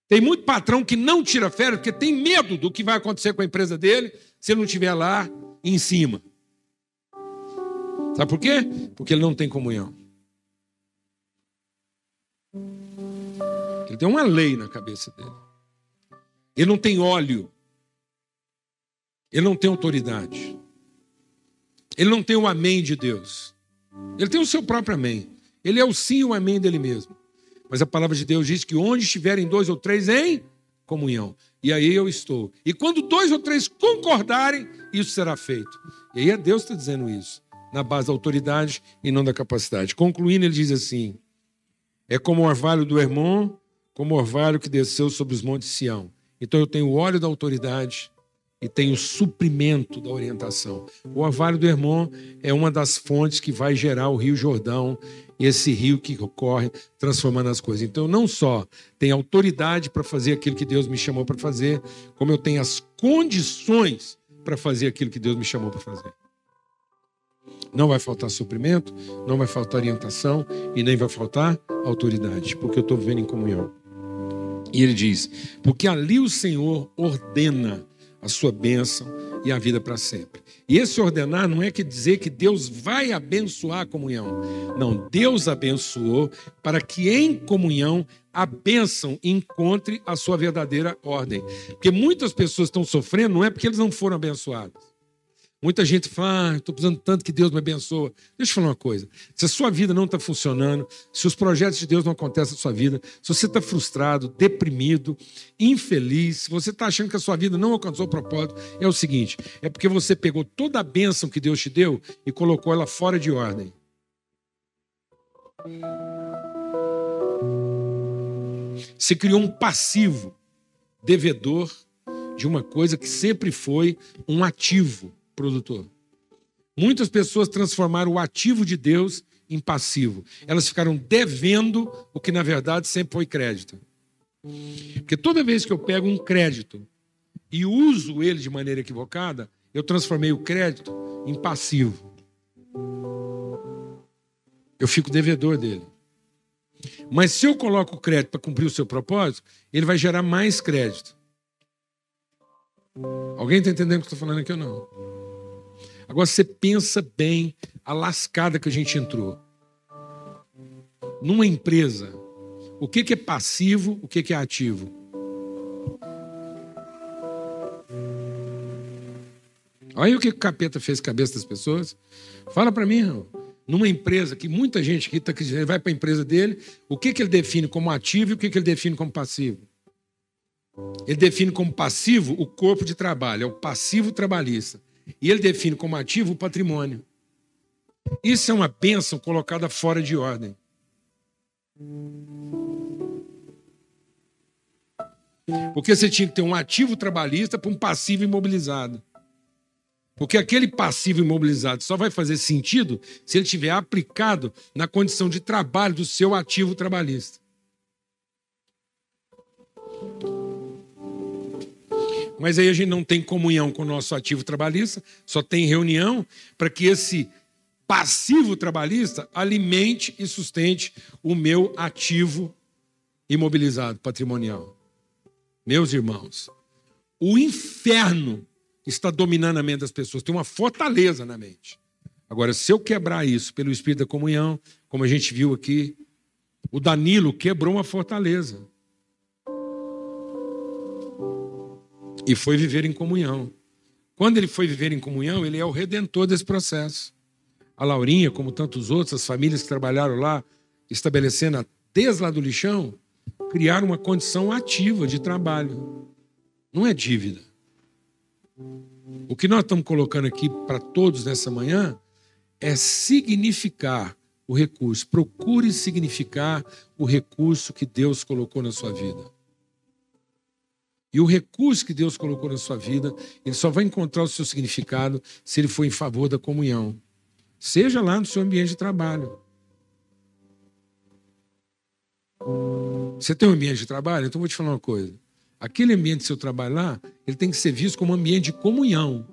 Tem muito patrão que não tira férias porque tem medo do que vai acontecer com a empresa dele se ele não estiver lá em cima. Sabe por quê? Porque ele não tem comunhão. Ele tem uma lei na cabeça dele. Ele não tem óleo. Ele não tem autoridade. Ele não tem o amém de Deus. Ele tem o seu próprio amém. Ele é o sim e o amém dele mesmo. Mas a palavra de Deus diz que onde estiverem dois ou três em comunhão. E aí eu estou. E quando dois ou três concordarem, isso será feito. E aí é Deus está dizendo isso, na base da autoridade e não da capacidade. Concluindo, ele diz assim: é como o orvalho do Hermon, como o orvalho que desceu sobre os montes de Sião. Então eu tenho o óleo da autoridade e tenho o suprimento da orientação. O orvalho do Hermon é uma das fontes que vai gerar o Rio Jordão esse rio que corre transformando as coisas. Então, não só tenho autoridade para fazer aquilo que Deus me chamou para fazer, como eu tenho as condições para fazer aquilo que Deus me chamou para fazer. Não vai faltar suprimento, não vai faltar orientação e nem vai faltar autoridade, porque eu estou vivendo em comunhão. E ele diz: porque ali o Senhor ordena a sua bênção e a vida para sempre. E esse ordenar não é que dizer que Deus vai abençoar a comunhão. Não, Deus abençoou para que em comunhão a bênção encontre a sua verdadeira ordem. Porque muitas pessoas estão sofrendo não é porque eles não foram abençoados. Muita gente fala, ah, estou precisando tanto que Deus me abençoa. Deixa eu falar uma coisa. Se a sua vida não está funcionando, se os projetos de Deus não acontecem na sua vida, se você está frustrado, deprimido, infeliz, se você está achando que a sua vida não alcançou o propósito, é o seguinte: é porque você pegou toda a bênção que Deus te deu e colocou ela fora de ordem. Você criou um passivo devedor de uma coisa que sempre foi um ativo produtor. Muitas pessoas transformaram o ativo de Deus em passivo. Elas ficaram devendo o que na verdade sempre foi crédito. Porque toda vez que eu pego um crédito e uso ele de maneira equivocada, eu transformei o crédito em passivo. Eu fico devedor dele. Mas se eu coloco o crédito para cumprir o seu propósito, ele vai gerar mais crédito. Alguém está entendendo o que eu estou falando aqui ou não? Agora você pensa bem a lascada que a gente entrou. Numa empresa, o que é passivo, o que é ativo? Olha o que o capeta fez com a cabeça das pessoas. Fala para mim, irmão. Numa empresa que muita gente aqui está ele vai para a empresa dele, o que, que ele define como ativo e o que, que ele define como passivo? Ele define como passivo o corpo de trabalho, é o passivo trabalhista. E ele define como ativo o patrimônio. Isso é uma bênção colocada fora de ordem. Porque você tinha que ter um ativo trabalhista para um passivo imobilizado. Porque aquele passivo imobilizado só vai fazer sentido se ele tiver aplicado na condição de trabalho do seu ativo trabalhista. Mas aí a gente não tem comunhão com o nosso ativo trabalhista, só tem reunião para que esse passivo trabalhista alimente e sustente o meu ativo imobilizado patrimonial. Meus irmãos, o inferno está dominando a mente das pessoas. Tem uma fortaleza na mente. Agora, se eu quebrar isso pelo espírito da comunhão, como a gente viu aqui, o Danilo quebrou uma fortaleza. E foi viver em comunhão. Quando ele foi viver em comunhão, ele é o redentor desse processo. A Laurinha, como tantos outros, as famílias que trabalharam lá, estabelecendo desde lá do lixão, criaram uma condição ativa de trabalho. Não é dívida. O que nós estamos colocando aqui para todos nessa manhã é significar o recurso. Procure significar o recurso que Deus colocou na sua vida. E o recurso que Deus colocou na sua vida, ele só vai encontrar o seu significado se ele for em favor da comunhão. Seja lá no seu ambiente de trabalho. Você tem um ambiente de trabalho? Então vou te falar uma coisa. Aquele ambiente do seu trabalho lá, ele tem que ser visto como um ambiente de comunhão.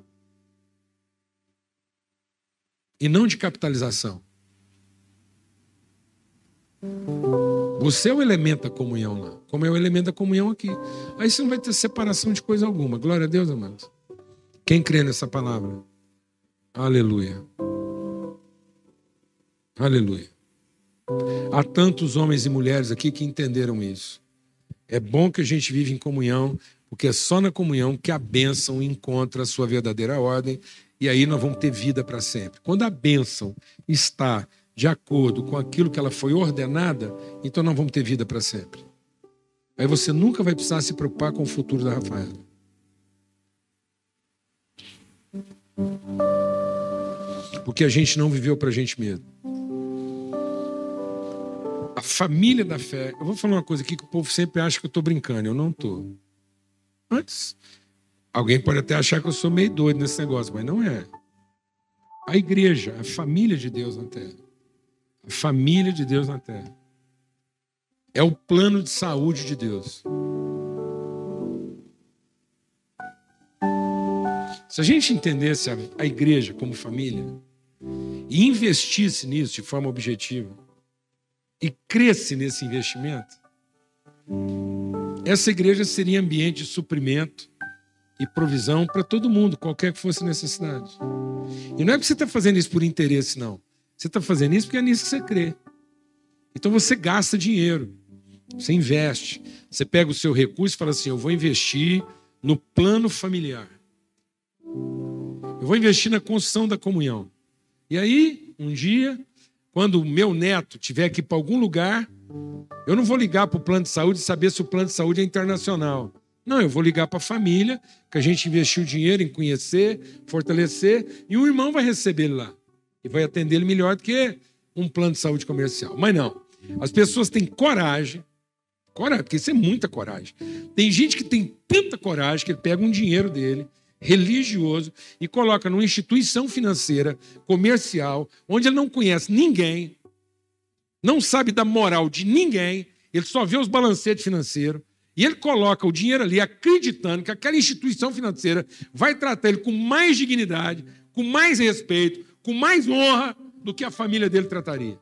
E não de capitalização. Você é o elemento da comunhão lá, como é o elemento da comunhão aqui. Aí você não vai ter separação de coisa alguma. Glória a Deus, amados. Quem crê nessa palavra? Aleluia. Aleluia. Há tantos homens e mulheres aqui que entenderam isso. É bom que a gente vive em comunhão, porque é só na comunhão que a bênção encontra a sua verdadeira ordem e aí nós vamos ter vida para sempre. Quando a bênção está de acordo com aquilo que ela foi ordenada, então nós vamos ter vida para sempre. Aí você nunca vai precisar se preocupar com o futuro da Rafaela. Porque a gente não viveu para a gente mesmo a família da fé. Eu vou falar uma coisa aqui que o povo sempre acha que eu estou brincando. Eu não estou. Antes, alguém pode até achar que eu sou meio doido nesse negócio, mas não é. A igreja, a família de Deus na terra. Família de Deus na terra. É o plano de saúde de Deus. Se a gente entendesse a, a igreja como família e investisse nisso de forma objetiva, e cresce nesse investimento, essa igreja seria ambiente de suprimento e provisão para todo mundo, qualquer que fosse necessidade. E não é porque você está fazendo isso por interesse, não. Você está fazendo isso porque é nisso que você crê. Então você gasta dinheiro, você investe, você pega o seu recurso e fala assim: eu vou investir no plano familiar. Eu vou investir na construção da comunhão. E aí, um dia, quando o meu neto tiver ir para algum lugar, eu não vou ligar para o plano de saúde e saber se o plano de saúde é internacional. Não, eu vou ligar para a família, que a gente investiu dinheiro em conhecer, fortalecer, e um irmão vai receber ele lá. E vai atender ele melhor do que um plano de saúde comercial. Mas não. As pessoas têm coragem, coragem, porque isso é muita coragem. Tem gente que tem tanta coragem que ele pega um dinheiro dele, religioso, e coloca numa instituição financeira, comercial, onde ele não conhece ninguém, não sabe da moral de ninguém, ele só vê os balancetes financeiros, e ele coloca o dinheiro ali acreditando que aquela instituição financeira vai tratar ele com mais dignidade, com mais respeito, com mais honra do que a família dele trataria.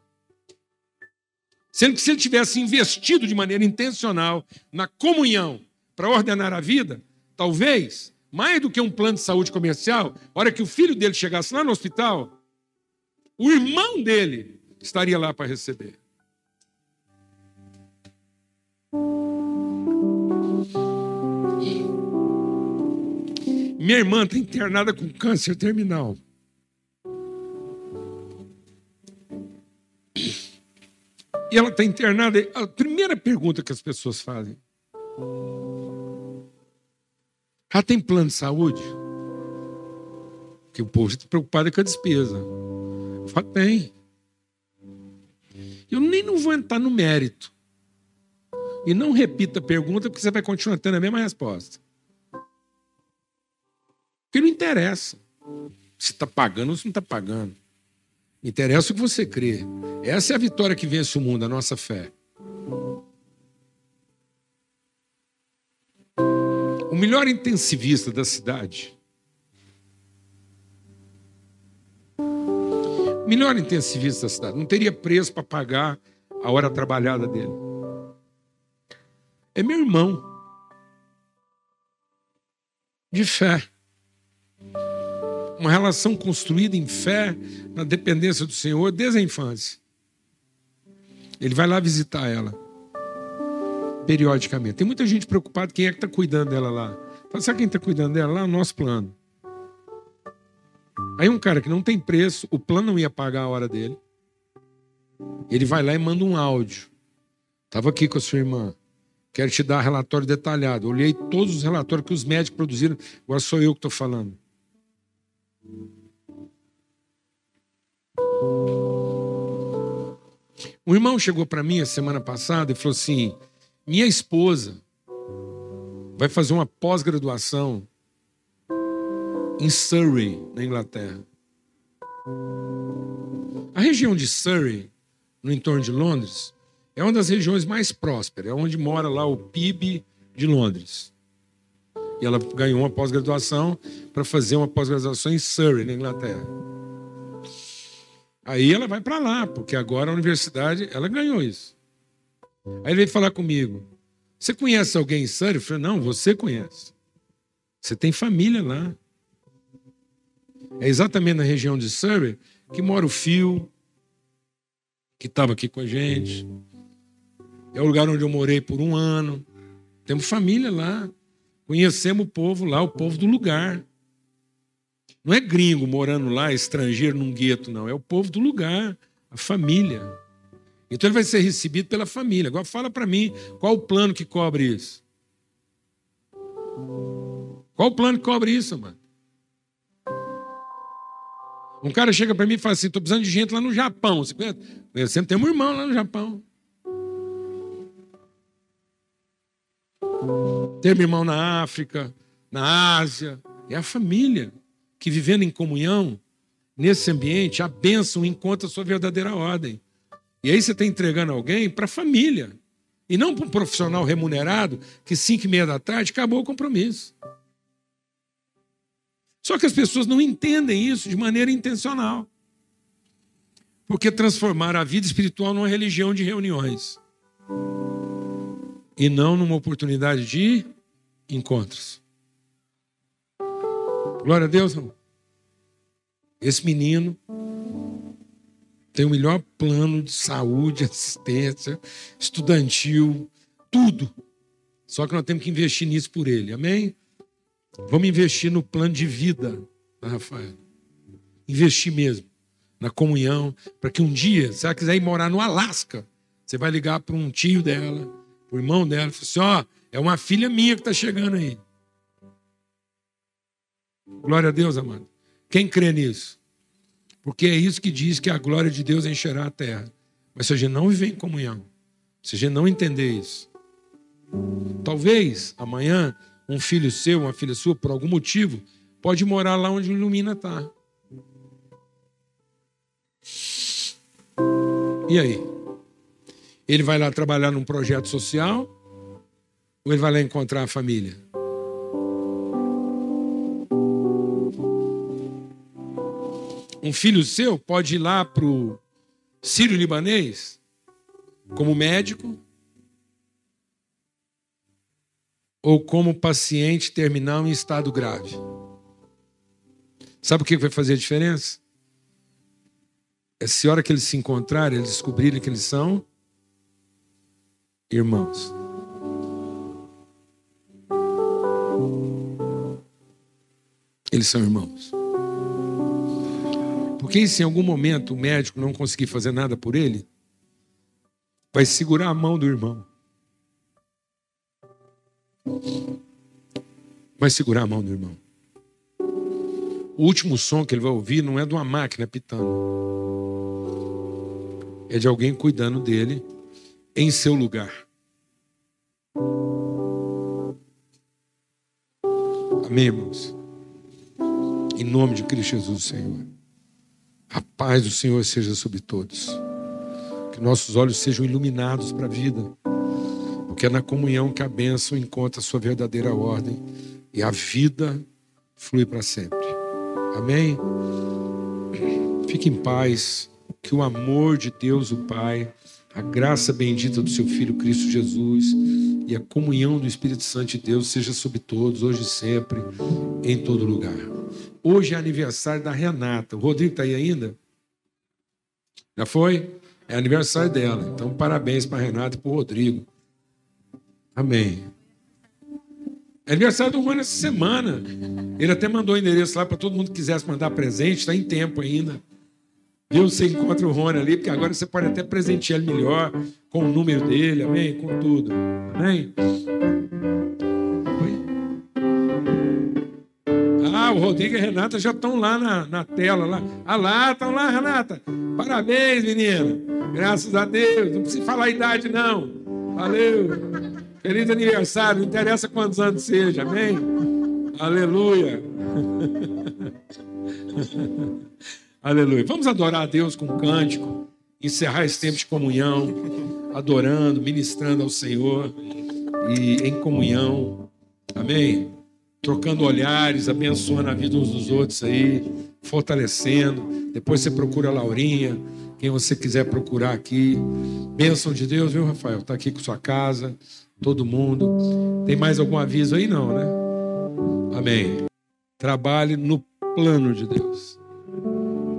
Sendo que se ele tivesse investido de maneira intencional na comunhão para ordenar a vida, talvez, mais do que um plano de saúde comercial, a hora que o filho dele chegasse lá no hospital, o irmão dele estaria lá para receber. Minha irmã está internada com câncer terminal. E ela está internada. A primeira pergunta que as pessoas fazem: Ela tem plano de saúde? Porque o povo está preocupado com a despesa. Eu falo, tem. Eu nem não vou entrar no mérito. E não repita a pergunta, porque você vai continuar tendo a mesma resposta. Porque não interessa se está pagando ou se não está pagando. Interessa o que você crê. Essa é a vitória que vence o mundo, a nossa fé. O melhor intensivista da cidade. O melhor intensivista da cidade. Não teria preço para pagar a hora trabalhada dele. É meu irmão. De fé uma relação construída em fé, na dependência do Senhor, desde a infância. Ele vai lá visitar ela, periodicamente. Tem muita gente preocupada quem é que está cuidando dela lá. Sabe quem está cuidando dela lá? O nosso plano. Aí um cara que não tem preço, o plano não ia pagar a hora dele. Ele vai lá e manda um áudio. Estava aqui com a sua irmã. Quero te dar relatório detalhado. Olhei todos os relatórios que os médicos produziram. Agora sou eu que estou falando. Um irmão chegou para mim a semana passada e falou assim: minha esposa vai fazer uma pós-graduação em Surrey, na Inglaterra. A região de Surrey, no entorno de Londres, é uma das regiões mais prósperas, é onde mora lá o PIB de Londres. E ela ganhou uma pós-graduação para fazer uma pós-graduação em Surrey, na Inglaterra. Aí ela vai para lá, porque agora a universidade, ela ganhou isso. Aí ele veio falar comigo. Você conhece alguém em Surrey? Eu falei, não, você conhece. Você tem família lá. É exatamente na região de Surrey que mora o Fio, que estava aqui com a gente. É o lugar onde eu morei por um ano. Temos família lá. Conhecemos o povo lá, o povo do lugar. Não é gringo morando lá, estrangeiro num gueto, não. É o povo do lugar, a família. Então ele vai ser recebido pela família. Agora fala para mim, qual o plano que cobre isso? Qual o plano que cobre isso, mano? Um cara chega para mim e fala assim: estou precisando de gente lá no Japão. Eu sempre tenho um irmão lá no Japão. Ter meu irmão na África, na Ásia. É a família que, vivendo em comunhão, nesse ambiente, a bênção encontra a sua verdadeira ordem. E aí você está entregando alguém para a família. E não para um profissional remunerado que, cinco e meia da tarde, acabou o compromisso. Só que as pessoas não entendem isso de maneira intencional. Porque transformaram a vida espiritual numa religião de reuniões e não numa oportunidade de encontros. Glória a Deus, irmão. Esse menino tem o melhor plano de saúde, assistência, estudantil, tudo. Só que nós temos que investir nisso por ele, amém? Vamos investir no plano de vida Ah, Rafael. Investir mesmo na comunhão, para que um dia, se ela quiser ir morar no Alasca, você vai ligar para um tio dela, o irmão dela, falar assim: ó, é uma filha minha que está chegando aí. Glória a Deus, amado. Quem crê nisso? Porque é isso que diz que a glória de Deus encherá a terra. Mas se a gente não viver em comunhão, se a gente não entender isso, talvez amanhã um filho seu, uma filha sua, por algum motivo, pode morar lá onde Ilumina está. E aí? Ele vai lá trabalhar num projeto social ou ele vai lá encontrar a família? Um filho seu pode ir lá para o sírio-libanês como médico ou como paciente terminal em estado grave. Sabe o que vai fazer a diferença? É se a hora que eles se encontrarem, eles descobrirem que eles são irmãos. Eles são irmãos. Porque se em algum momento o médico não conseguir fazer nada por ele, vai segurar a mão do irmão. Vai segurar a mão do irmão. O último som que ele vai ouvir não é de uma máquina pitando é de alguém cuidando dele em seu lugar. Amém, irmãos? Em nome de Cristo Jesus, Senhor. A paz do Senhor seja sobre todos. Que nossos olhos sejam iluminados para a vida. Porque é na comunhão que a bênção encontra a sua verdadeira ordem e a vida flui para sempre. Amém? Fique em paz que o amor de Deus, o Pai, a graça bendita do seu Filho Cristo Jesus e a comunhão do Espírito Santo de Deus seja sobre todos, hoje e sempre, em todo lugar. Hoje é aniversário da Renata. O Rodrigo está aí ainda? Já foi? É aniversário dela. Então, parabéns para a Renata e para o Rodrigo. Amém. É aniversário do Juan essa semana. Ele até mandou o endereço lá para todo mundo que quisesse mandar presente, está em tempo ainda. Viu? Você encontra o Rony ali, porque agora você pode até presentear ele melhor, com o número dele, amém? Com tudo. Amém? Oi? Ah, o Rodrigo e a Renata já estão lá na, na tela. Lá. Ah lá, estão lá, Renata. Parabéns, menina. Graças a Deus. Não precisa falar a idade, não. Valeu. Feliz aniversário. Não interessa quantos anos seja, amém? Aleluia. Aleluia. Vamos adorar a Deus com um cântico, encerrar esse tempo de comunhão, adorando, ministrando ao Senhor e em comunhão. Amém? Trocando olhares, abençoando a vida uns dos outros aí, fortalecendo. Depois você procura a Laurinha, quem você quiser procurar aqui. Bênção de Deus, viu, Rafael? Está aqui com sua casa, todo mundo. Tem mais algum aviso aí? Não, né? Amém. Trabalhe no plano de Deus.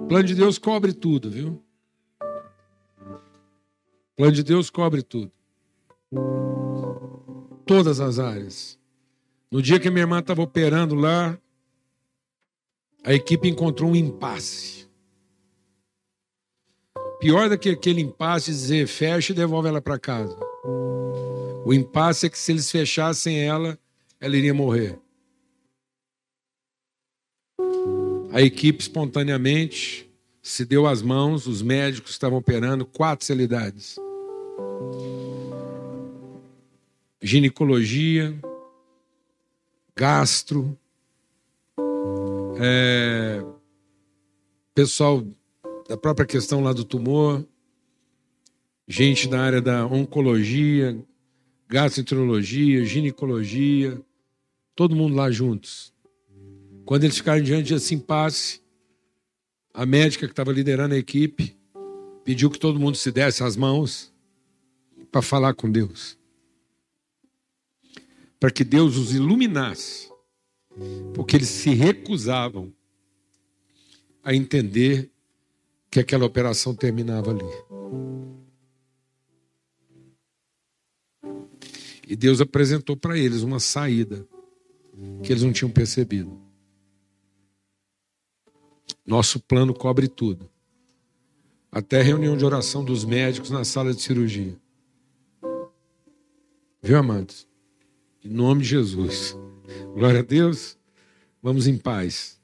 O plano de Deus cobre tudo, viu? O plano de Deus cobre tudo. Todas as áreas. No dia que minha irmã estava operando lá, a equipe encontrou um impasse. Pior do que aquele impasse dizer fecha e devolve ela para casa. O impasse é que se eles fechassem ela, ela iria morrer. A equipe espontaneamente se deu as mãos, os médicos estavam operando quatro celidades. Ginecologia, gastro, é, pessoal da própria questão lá do tumor, gente da área da oncologia, gastroenterologia, ginecologia, todo mundo lá juntos. Quando eles ficaram diante desse impasse, a médica que estava liderando a equipe pediu que todo mundo se desse as mãos para falar com Deus. Para que Deus os iluminasse. Porque eles se recusavam a entender que aquela operação terminava ali. E Deus apresentou para eles uma saída que eles não tinham percebido. Nosso plano cobre tudo. Até reunião de oração dos médicos na sala de cirurgia. Viu, amados? Em nome de Jesus. Glória a Deus. Vamos em paz.